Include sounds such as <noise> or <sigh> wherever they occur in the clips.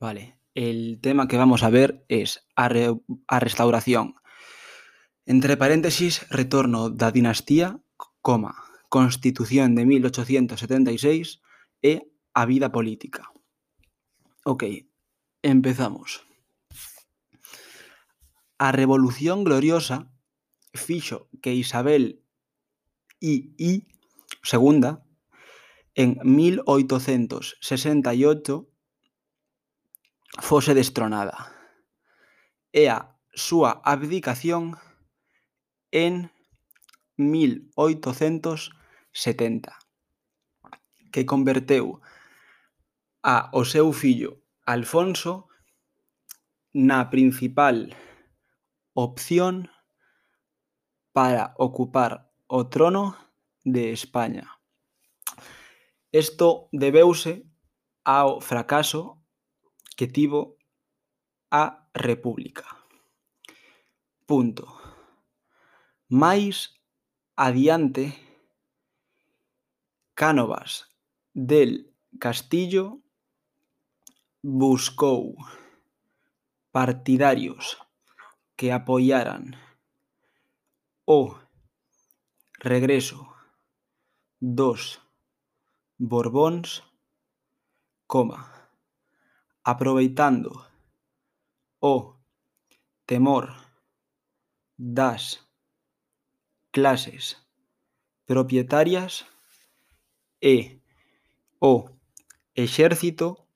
Vale, el tema que vamos a ver es a, re a restauración. Entre paréntesis, retorno da dinastía, coma, constitución de 1876 e a vida política. Ok, empezamos. A Revolución Gloriosa fixo que Isabel II, en 1868, fose destronada. E a súa abdicación en 1870 que converteu a o seu fillo Alfonso na principal opción para ocupar o trono de España. Isto debeuse ao fracaso que tivo a República. Punto. Máis adiante, Cánovas del Castillo buscou partidarios que apoiaran o regreso dos Borbóns, coma aproveitando o temor das clases propietarias e o Exército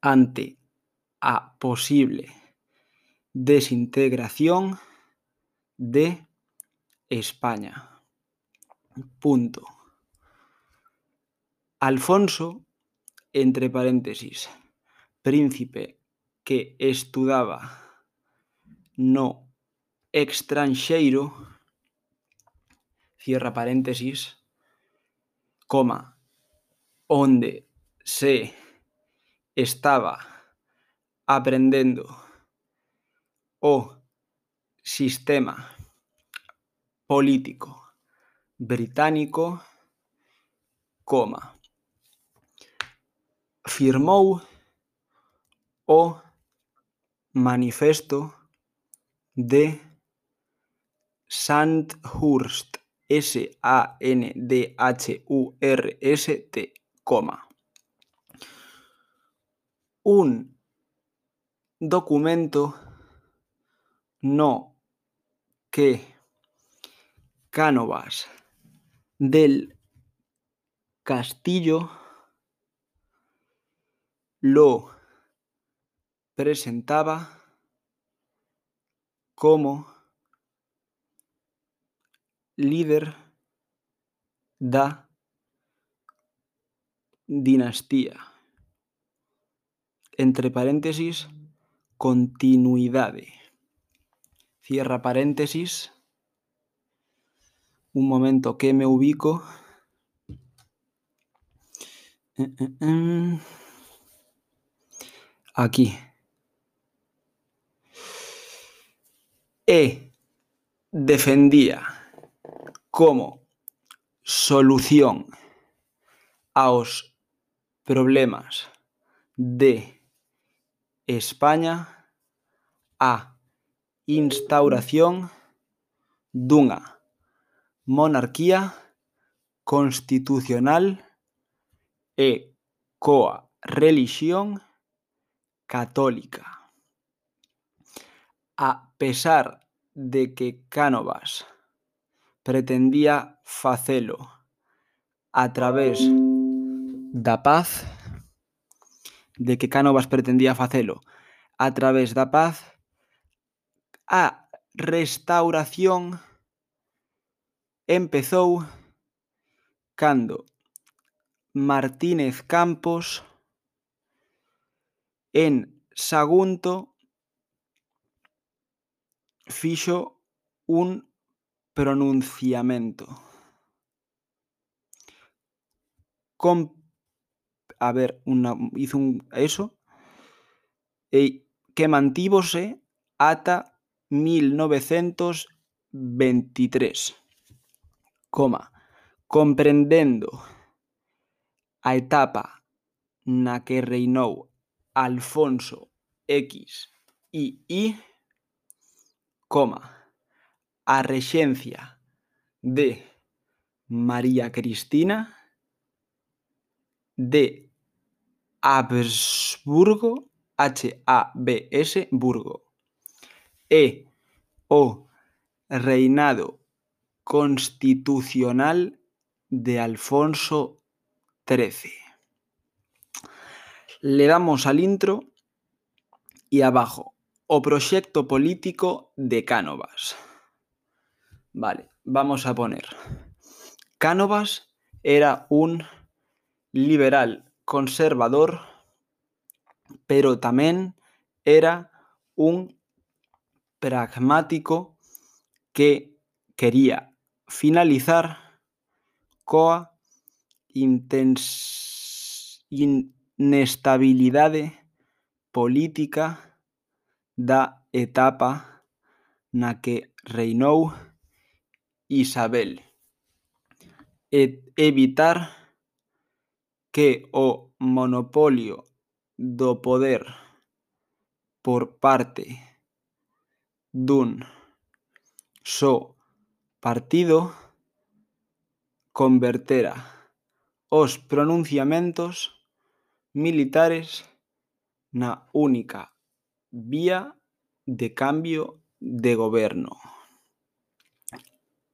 ante a posible desintegración de España. Punto. Alfonso, entre paréntesis, príncipe que estudaba no estranxeiro, cierra paréntesis, coma, onde se estaba aprendendo o sistema político británico, coma, firmou o Manifesto de Sandhurst, S-A-N-D-H-U-R-S-T, un documento no que Cánovas del Castillo lo presentaba como líder da dinastía. Entre paréntesis, continuidade. Cierra paréntesis. Un momento que me ubico. Aquí. e defendía como solución aos problemas de España a instauración dunha monarquía constitucional e coa relixión católica. A pesar de que Cánovas pretendía facelo a través da paz de que Cánovas pretendía facelo a través da paz a restauración empezou cando Martínez Campos en Sagunto fixo un pronunciamento. Com a ver, una, hizo un eso e que mantívose ata 1923, coma, comprendendo a etapa na que reinou Alfonso X e I coma, a de María Cristina de Habsburgo, H-A-B-S, Burgo, e. O. Reinado constitucional de Alfonso XIII. Le damos al intro y abajo, O proxecto político de Cánovas. Vale, vamos a poner. Cánovas era un liberal conservador, pero tamén era un pragmático que quería finalizar coa intens... inestabilidade política da etapa na que reinou Isabel. E evitar que o monopolio do poder por parte dun só partido convertera os pronunciamentos militares na única vía de cambio de goberno.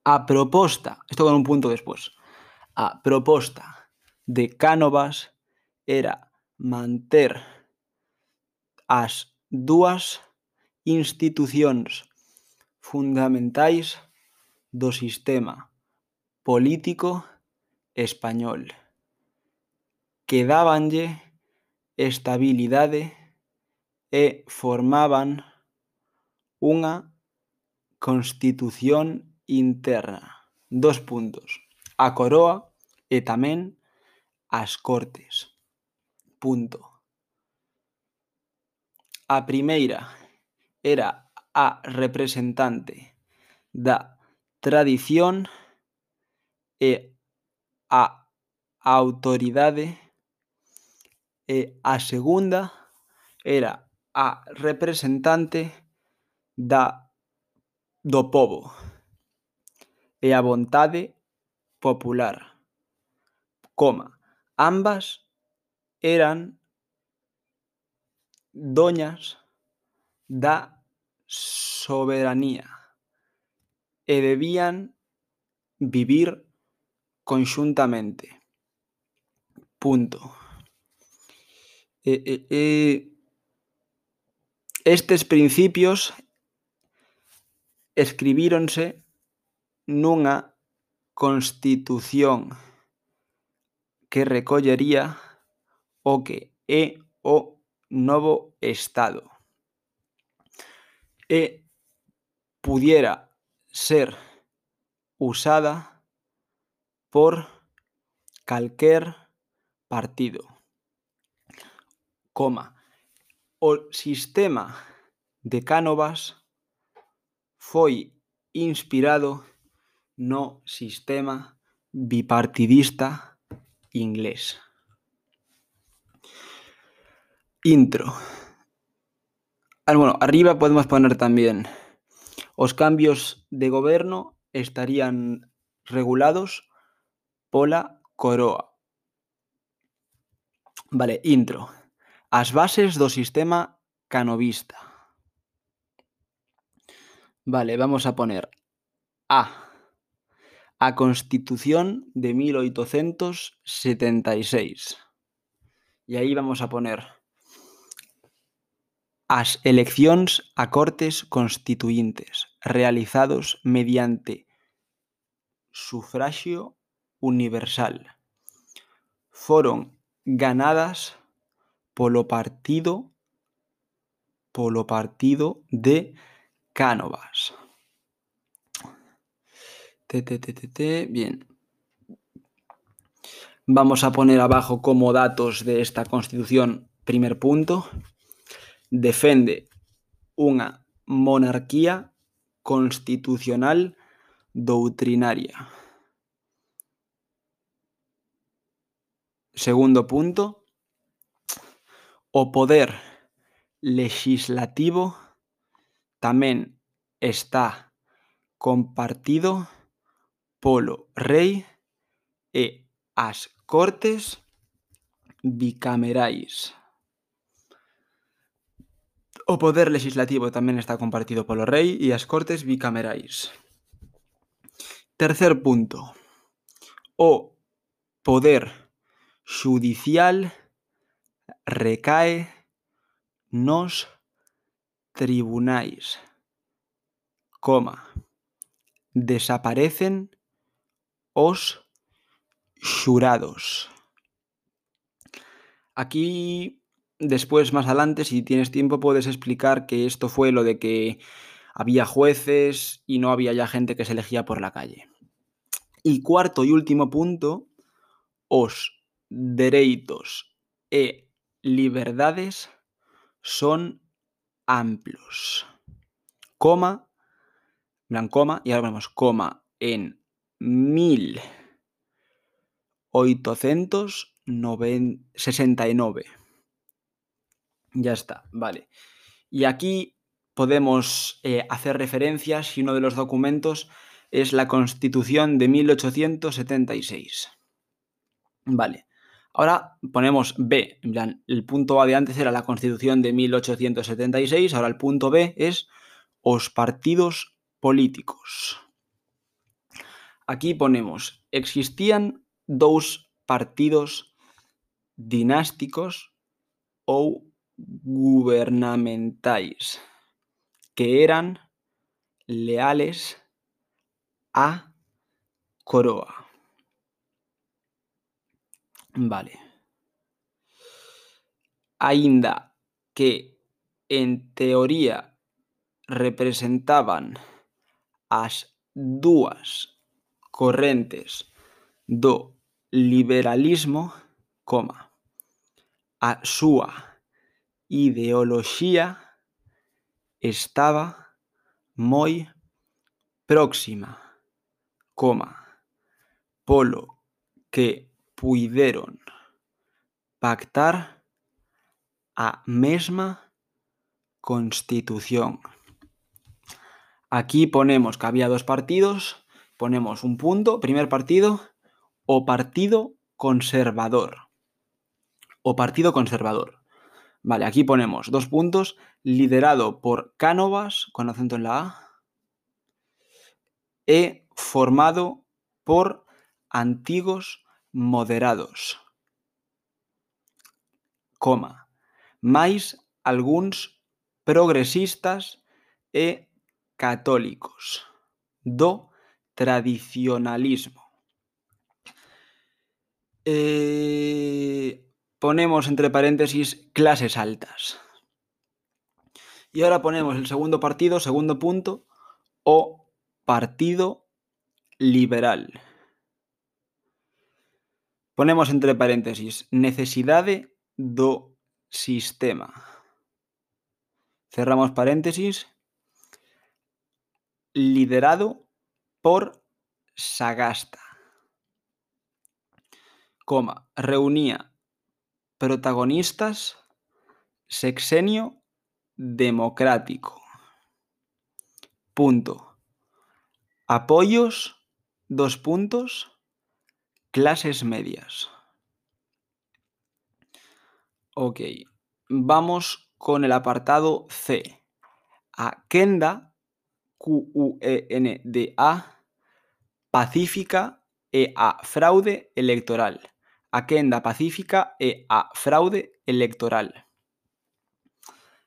A proposta, isto con un punto despois, a proposta de Cánovas era manter as dúas institucións fundamentais do sistema político español que dábanlle estabilidade e formaban unha constitución interna. Dos puntos. A coroa e tamén as cortes. Punto. A primeira era a representante da tradición e a autoridade e a segunda era a representante da do pobo e a vontade popular, coma, ambas eran doñas da soberanía e debían vivir conxuntamente. Punto. E, e, e... Estes principios escribíronse nunha Constitución que recollería o que é o novo Estado. E pudiera ser usada por calquer partido, coma, O sistema de Cánovas foi inspirado no sistema bipartidista inglés. Intro. Ah, bueno, arriba podemos poner también os cambios de goberno estarían regulados pola coroa. Vale, intro. As bases do sistema canovista. Vale, vamos a poner A. A Constitución de 1876. E aí vamos a poner as eleccións a cortes constituíntes realizados mediante sufragio universal foron ganadas polo partido polo partido de Cánovas. Te, te, te. Bien. Vamos a poner abajo como datos de esta constitución, primer punto defende unha monarquía constitucional doutrinaria. Segundo punto, o poder legislativo tamén está compartido polo rei e as Cortes bicamerais. O poder legislativo tamén está compartido polo rei e as Cortes bicamerais. Tercer punto. O poder xudicial recae nos tribunais, coma, desaparecen os xurados. Aquí, después, más adelante, si tienes tiempo, puedes explicar que esto fue lo de que había jueces y no había ya gente que se elegía por la calle. Y cuarto y último punto, os dereitos e liberdades son amplios. Coma, plan coma, y ahora ponemos coma en 1869. Ya está, vale. Y aquí podemos eh, hacer referencias si uno de los documentos es la Constitución de 1876. Vale. Ahora ponemos B, en plan, el punto A de antes era la Constitución de 1876, ahora el punto B es os partidos políticos. Aquí ponemos, existían dous partidos dinásticos ou gubernamentais que eran leales a coroa. Vale. Aínda que en teoría representaban as dúas correntes do liberalismo, coma, a súa ideoloxía estaba moi próxima, coma, polo que puideron pactar a mesma constitución. Aquí ponemos que había dos partidos, ponemos un punto, primer partido, o Partido Conservador. O Partido Conservador. Vale, aquí ponemos dos puntos, liderado por Cánovas, con acento en la A, e formado por antigos moderados, coma, máis algúns progresistas e católicos do tradicionalismo. Eh, ponemos entre paréntesis clases altas. Y ahora ponemos el segundo partido, segundo punto, o Partido Liberal. Ponemos entre paréntesis necesidade do sistema. Cerramos paréntesis. Liderado por Sagasta. Coma, reunía protagonistas sexenio democrático. Punto. Apoyos, dos puntos, Clases medias. Ok, vamos con el apartado C. Aquenda, Q-U-E-N-D-A, pacífica e a fraude electoral. Aquenda pacífica e a fraude electoral.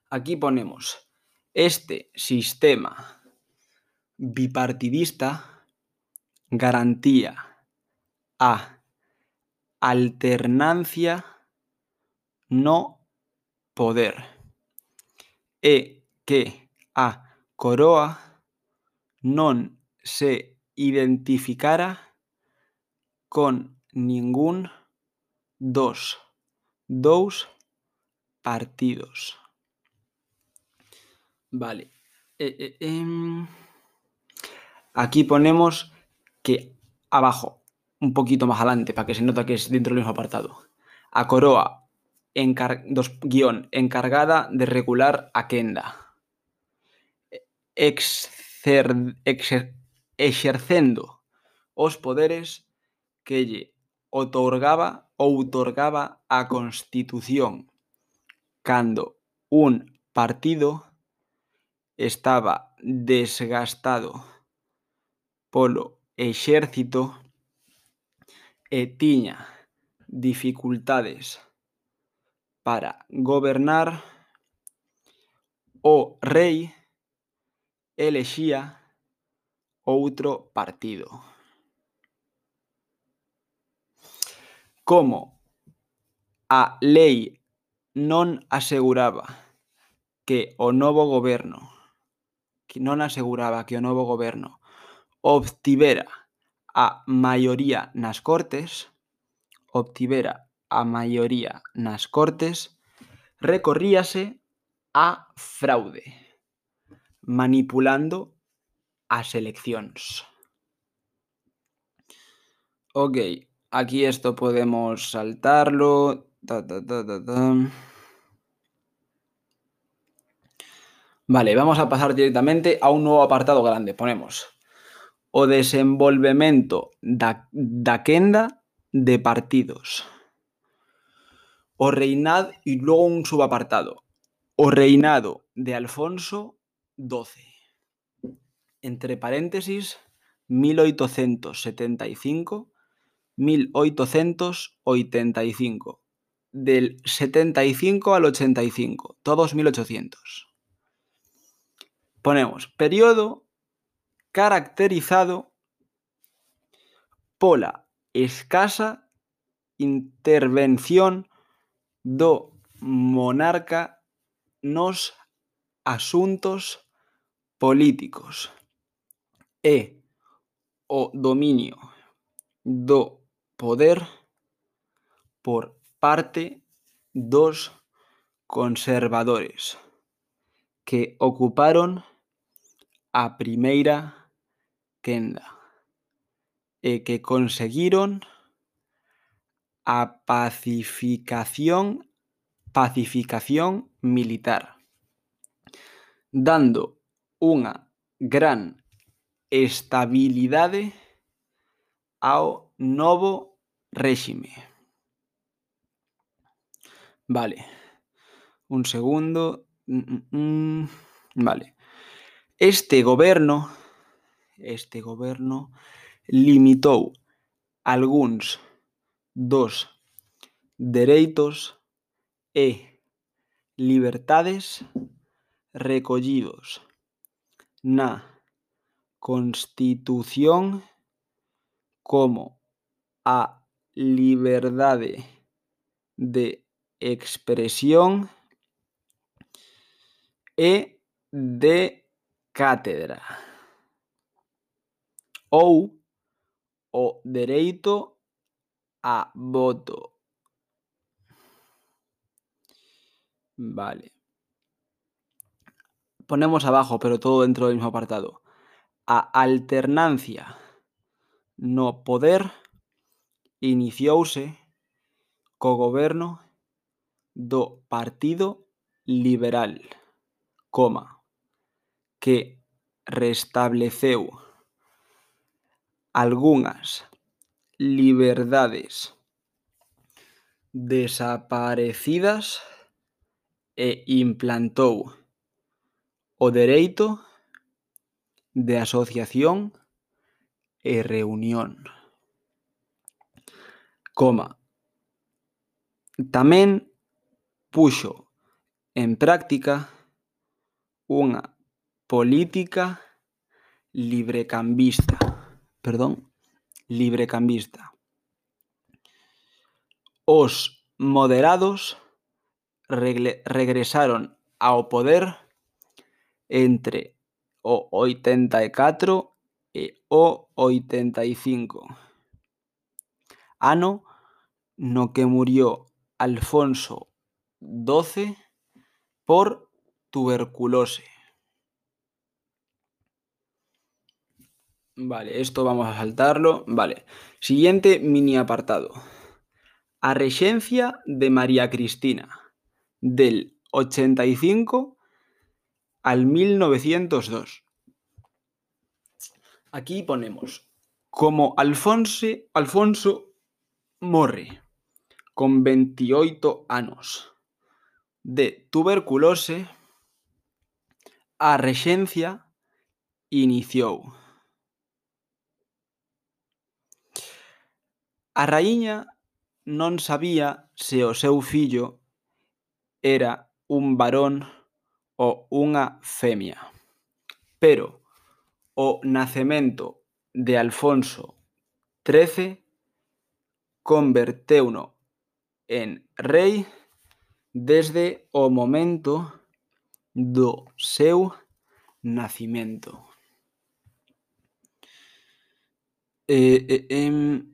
Aquí ponemos este sistema bipartidista garantía a alternancia no poder e que a coroa non se identificara con ningún dos dous partidos. Vale. Eh, eh, eh, aquí ponemos que abajo un poquito más adelante para que se nota que es dentro del mismo apartado. A Coroa, encar dos, guión, encargada de regular a Kenda. Exer exer exercendo os poderes que lle otorgaba outorgaba a Constitución cando un partido estaba desgastado polo exército e tiña dificultades para gobernar, o rei elexía outro partido. Como a lei non aseguraba que o novo goberno que non aseguraba que o novo goberno obtivera a maioría nas Cortes, obtivera a maioría nas Cortes, recorríase a fraude, manipulando as eleccións. Ok, aquí esto podemos saltarlo. Ta, ta, ta, ta, ta. Vale, vamos a pasar directamente a un nuevo apartado grande. Ponemos o desenvolvemento da, da quenda de partidos. O reinado y luego un subapartado. O reinado de Alfonso XII. Entre paréntesis, 1875-1885. Del 75 al 85, todos 1800. Ponemos periodo caracterizado pola escasa intervención do monarca nos asuntos políticos e o dominio do poder por parte dos conservadores que ocuparon a primeira quenda e que conseguiron a pacificación pacificación militar, dando unha gran estabilidade ao novo réxime. Vale. Un segundo. Mm, mm, mm, vale. Este goberno este goberno limitou algúns dos dereitos e libertades recollidos na Constitución como a liberdade de expresión e de cátedra ou o dereito a voto. Vale. Ponemos abajo, pero todo dentro del mismo apartado. A alternancia no poder iniciouse co goberno do Partido Liberal, coma, que restableceu algunhas liberdades desaparecidas e implantou o dereito de asociación e reunión. Coma. Tamén puxo en práctica unha política librecambista. Perdón, librecambista. Os moderados regresaron ao poder entre o 84 e o 85. Ano no que murió Alfonso XII por tuberculose. Vale, esto vamos a saltarlo. Vale. Siguiente mini apartado. a rexencia de María Cristina, del 85 al 1902. Aquí ponemos como Alfonso, Alfonso morre con 28 anos de tuberculose, a rexencia iniciou. A raíña non sabía se o seu fillo era un varón ou unha femia. Pero o nacemento de Alfonso XIII converteuno en rei desde o momento do seu nacimento. Eh, eh, eh,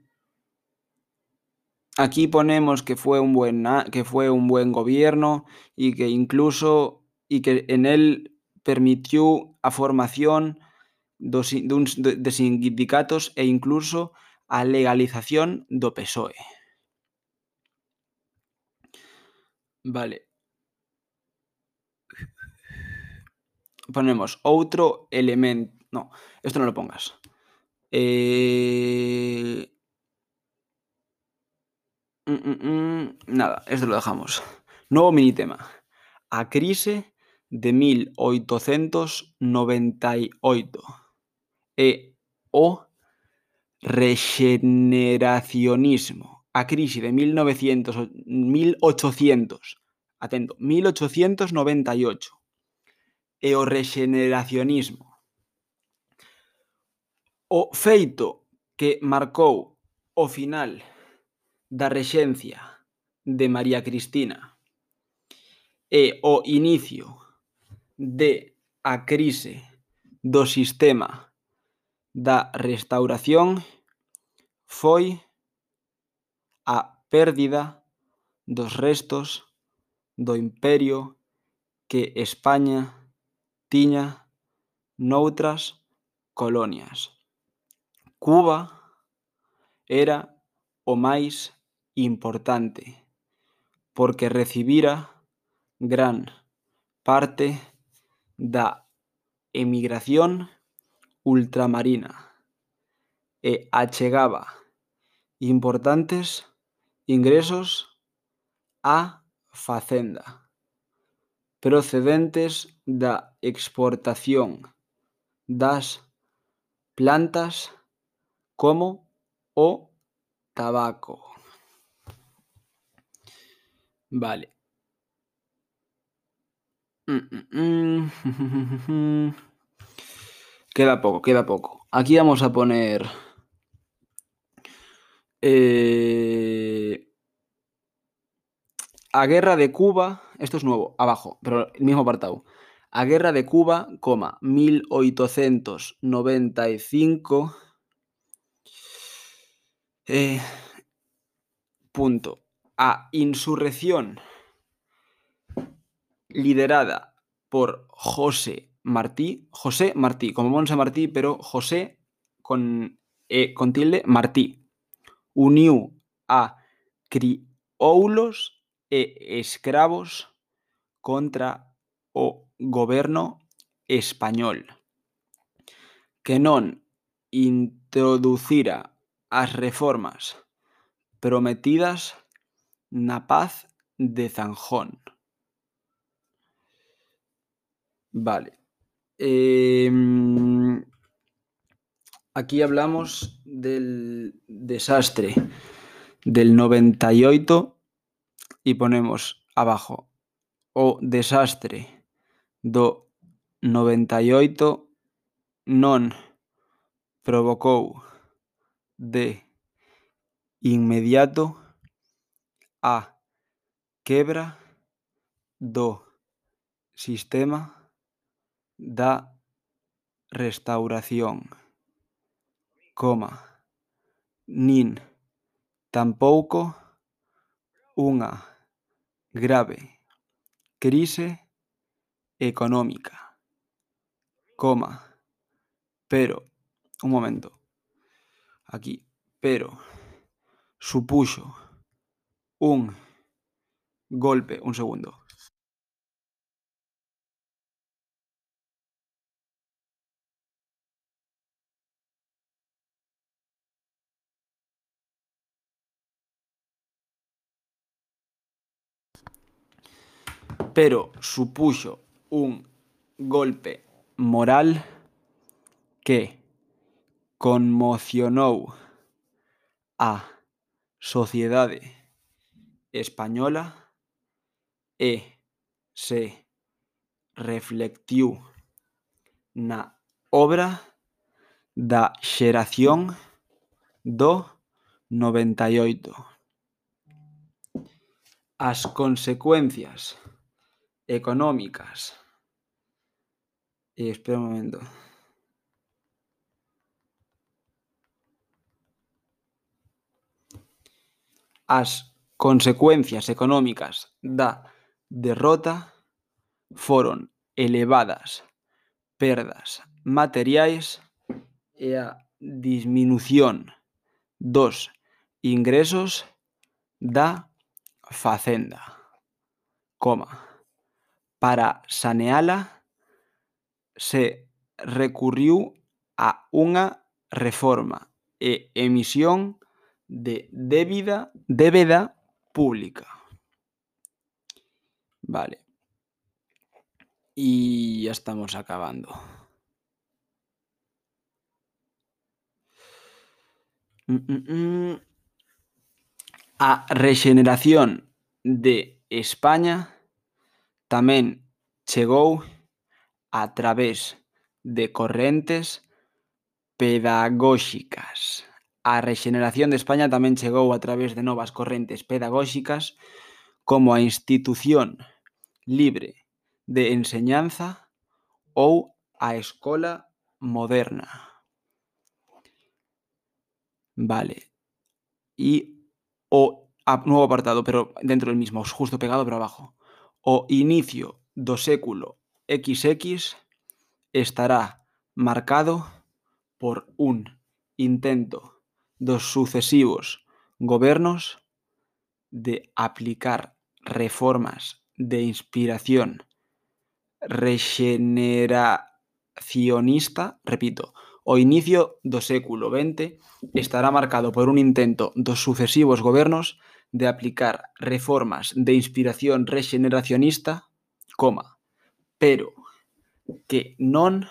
Aquí ponemos que fue un buen, que fue un buen gobierno y que incluso y que en él permitió a formación de sindicatos e incluso a legalización do PSOE. Vale. Ponemos outro elemento. No, esto no lo pongas. Eh... Mm, mm, mm, nada, esto lo dejamos. Novo mini tema. A crise de 1898 e o regeneracionismo. A crise de 1900, 1800, atento, 1898 e o regeneracionismo. O feito que marcou o final da Rexencia de María Cristina e o inicio de a crise do sistema da restauración foi a pérdida dos restos do imperio que España tiña noutras colonias. Cuba era o máis importante, porque recibira gran parte da emigración ultramarina e achegaba importantes ingresos á facenda procedentes da exportación das plantas como o tabaco. Vale. Mm, mm, mm. <laughs> Queda poco, queda poco. Aquí vamos a poner... Eh, a guerra de Cuba, esto es nuevo, abajo, pero el mismo apartado. A guerra de Cuba, coma, 1895. Eh, punto a insurrección liderada por José Martí, José Martí, como Monse Martí, pero José con, eh, con tilde Martí, uniu a crioulos e escravos contra o goberno español, que non introducira as reformas prometidas na paz de Zanjón. Vale. Eh, aquí hablamos del desastre del 98 y ponemos abajo o desastre do 98 non provocou de inmediato A. Quebra. Do sistema. Da restauración, coma, nin. Tampouco. Unha. Grave. Crise económica, coma, pero, un momento, aquí, pero. Supuxo. Un golpe, un segundo. pero supuxo un golpe moral que conmocionou a sociedade española e se reflectiu na obra da xeración do 98. As consecuencias económicas e espera un momento. As consecuencias económicas da derrota foron elevadas perdas materiais e a disminución dos ingresos da Facenda, coma, para saneala se recurriu a unha reforma e emisión de débida, débeda pública. Vale. Y ya estamos acabando. Mm, mm, mm. A rexeneración de España tamén chegou a través de correntes pedagóxicas. A rexeneración de España tamén chegou a través de novas correntes pedagóxicas como a institución libre de enseñanza ou a escola moderna. Vale. E o nuevo apartado, pero dentro del mismo, justo pegado pero abajo. O inicio do século XX estará marcado por un intento dos sucesivos gobernos de aplicar reformas de inspiración rexeneracionista, repito, o inicio do século XX estará marcado por un intento dos sucesivos gobernos de aplicar reformas de inspiración rexeneracionista, coma, pero que non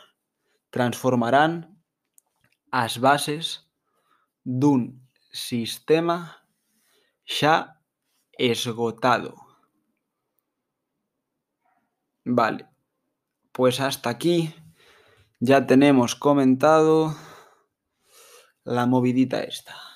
transformarán as bases dun sistema xa esgotado. Vale, pues hasta aquí ya tenemos comentado la movidita esta.